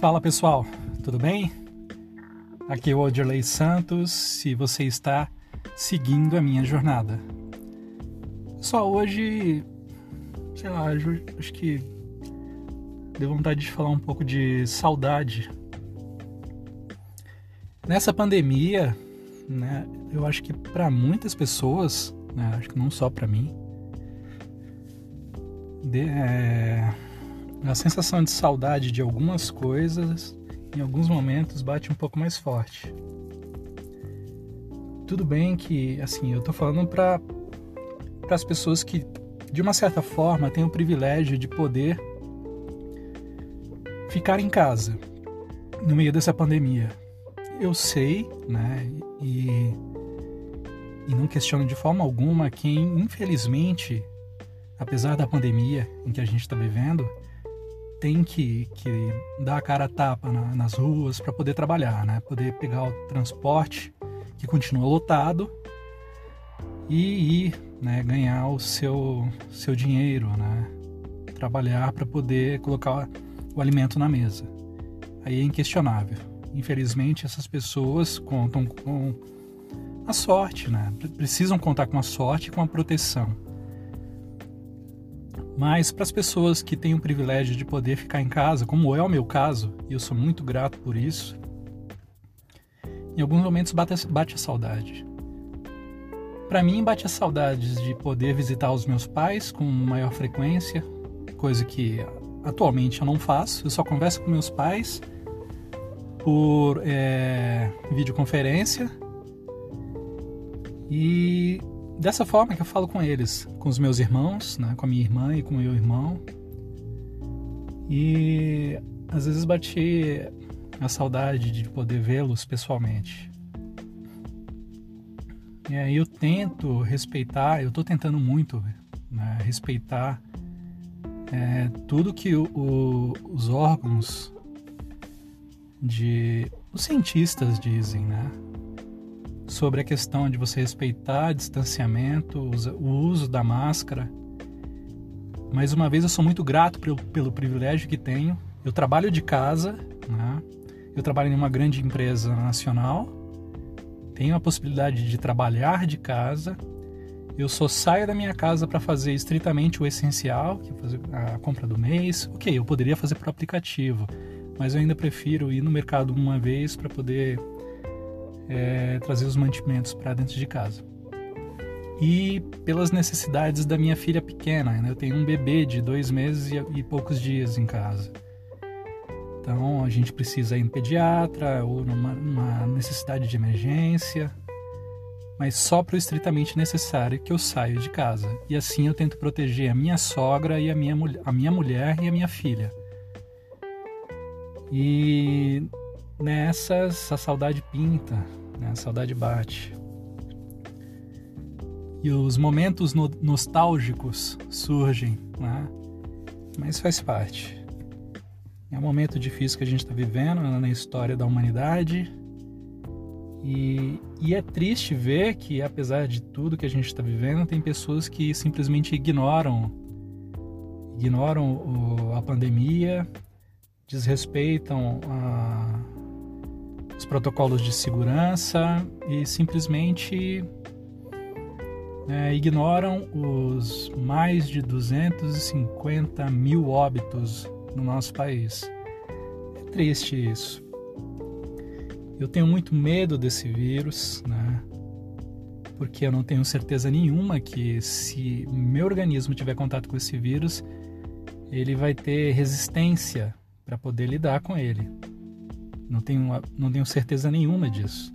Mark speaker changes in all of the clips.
Speaker 1: Fala pessoal, tudo bem? Aqui é o Odirley Santos, se você está seguindo a minha jornada. Só hoje, sei lá, acho que deu vontade de falar um pouco de saudade. Nessa pandemia, né, eu acho que para muitas pessoas, né, acho que não só para mim, de, é, a sensação de saudade de algumas coisas, em alguns momentos, bate um pouco mais forte. Tudo bem que, assim, eu tô falando para as pessoas que, de uma certa forma, têm o privilégio de poder ficar em casa no meio dessa pandemia. Eu sei, né, e, e não questiono de forma alguma quem, infelizmente, apesar da pandemia em que a gente está vivendo, tem que, que dar a cara a tapa na, nas ruas para poder trabalhar, né? Poder pegar o transporte que continua lotado e ir né, ganhar o seu, seu dinheiro, né? Trabalhar para poder colocar o alimento na mesa. Aí é inquestionável. Infelizmente, essas pessoas contam com a sorte, né? Precisam contar com a sorte e com a proteção mas para as pessoas que têm o privilégio de poder ficar em casa, como é o meu caso, e eu sou muito grato por isso, em alguns momentos bate, bate a saudade. Para mim, bate a saudade de poder visitar os meus pais com maior frequência, coisa que atualmente eu não faço. Eu só converso com meus pais por é, videoconferência e dessa forma que eu falo com eles, com os meus irmãos, né, com a minha irmã e com o meu irmão. E às vezes bati a saudade de poder vê-los pessoalmente. E aí eu tento respeitar, eu estou tentando muito né, respeitar é, tudo que o, o, os órgãos de os cientistas dizem, né? Sobre a questão de você respeitar distanciamento, o uso da máscara. Mais uma vez, eu sou muito grato pelo, pelo privilégio que tenho. Eu trabalho de casa, né? eu trabalho em uma grande empresa nacional, tenho a possibilidade de trabalhar de casa. Eu só saio da minha casa para fazer estritamente o essencial, que é fazer a compra do mês. Ok, eu poderia fazer por aplicativo, mas eu ainda prefiro ir no mercado uma vez para poder é, trazer os mantimentos para dentro de casa. E pelas necessidades da minha filha pequena, né? eu tenho um bebê de dois meses e, e poucos dias em casa. Então a gente precisa ir no pediatra ou numa, numa necessidade de emergência, mas só para o estritamente necessário que eu saio de casa. E assim eu tento proteger a minha sogra e a minha, a minha mulher e a minha filha. E nessas a saudade pinta, né? A saudade bate. E os momentos no nostálgicos surgem, né? mas faz parte. É um momento difícil que a gente está vivendo né, na história da humanidade. E, e, é triste ver que, apesar de tudo que a gente está vivendo, tem pessoas que simplesmente ignoram ignoram o, a pandemia, desrespeitam a, os protocolos de segurança e simplesmente é, ignoram os mais de 250 mil óbitos no nosso país. É triste isso. Eu tenho muito medo desse vírus, né? Porque eu não tenho certeza nenhuma que se meu organismo tiver contato com esse vírus, ele vai ter resistência para poder lidar com ele. Não tenho, não tenho certeza nenhuma disso.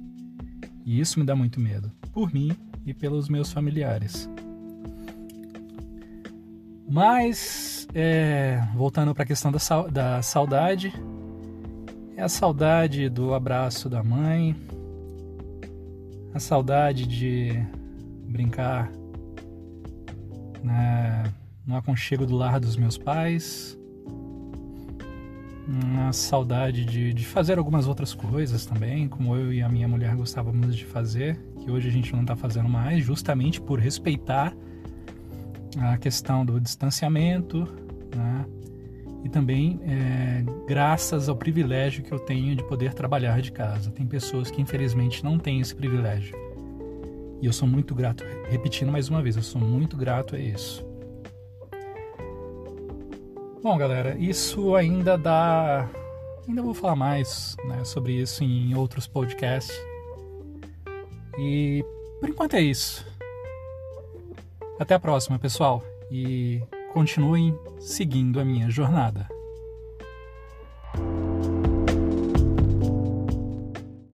Speaker 1: E isso me dá muito medo, por mim e pelos meus familiares. Mas, é, voltando para a questão da, da saudade, é a saudade do abraço da mãe, a saudade de brincar né, no aconchego do lar dos meus pais, uma saudade de, de fazer algumas outras coisas também, como eu e a minha mulher gostávamos de fazer, que hoje a gente não está fazendo mais, justamente por respeitar a questão do distanciamento, né? e também é, graças ao privilégio que eu tenho de poder trabalhar de casa. Tem pessoas que infelizmente não têm esse privilégio. E eu sou muito grato, repetindo mais uma vez, eu sou muito grato a isso. Bom, galera, isso ainda dá. Ainda vou falar mais né, sobre isso em outros podcasts. E por enquanto é isso. Até a próxima, pessoal. E continuem seguindo a minha jornada.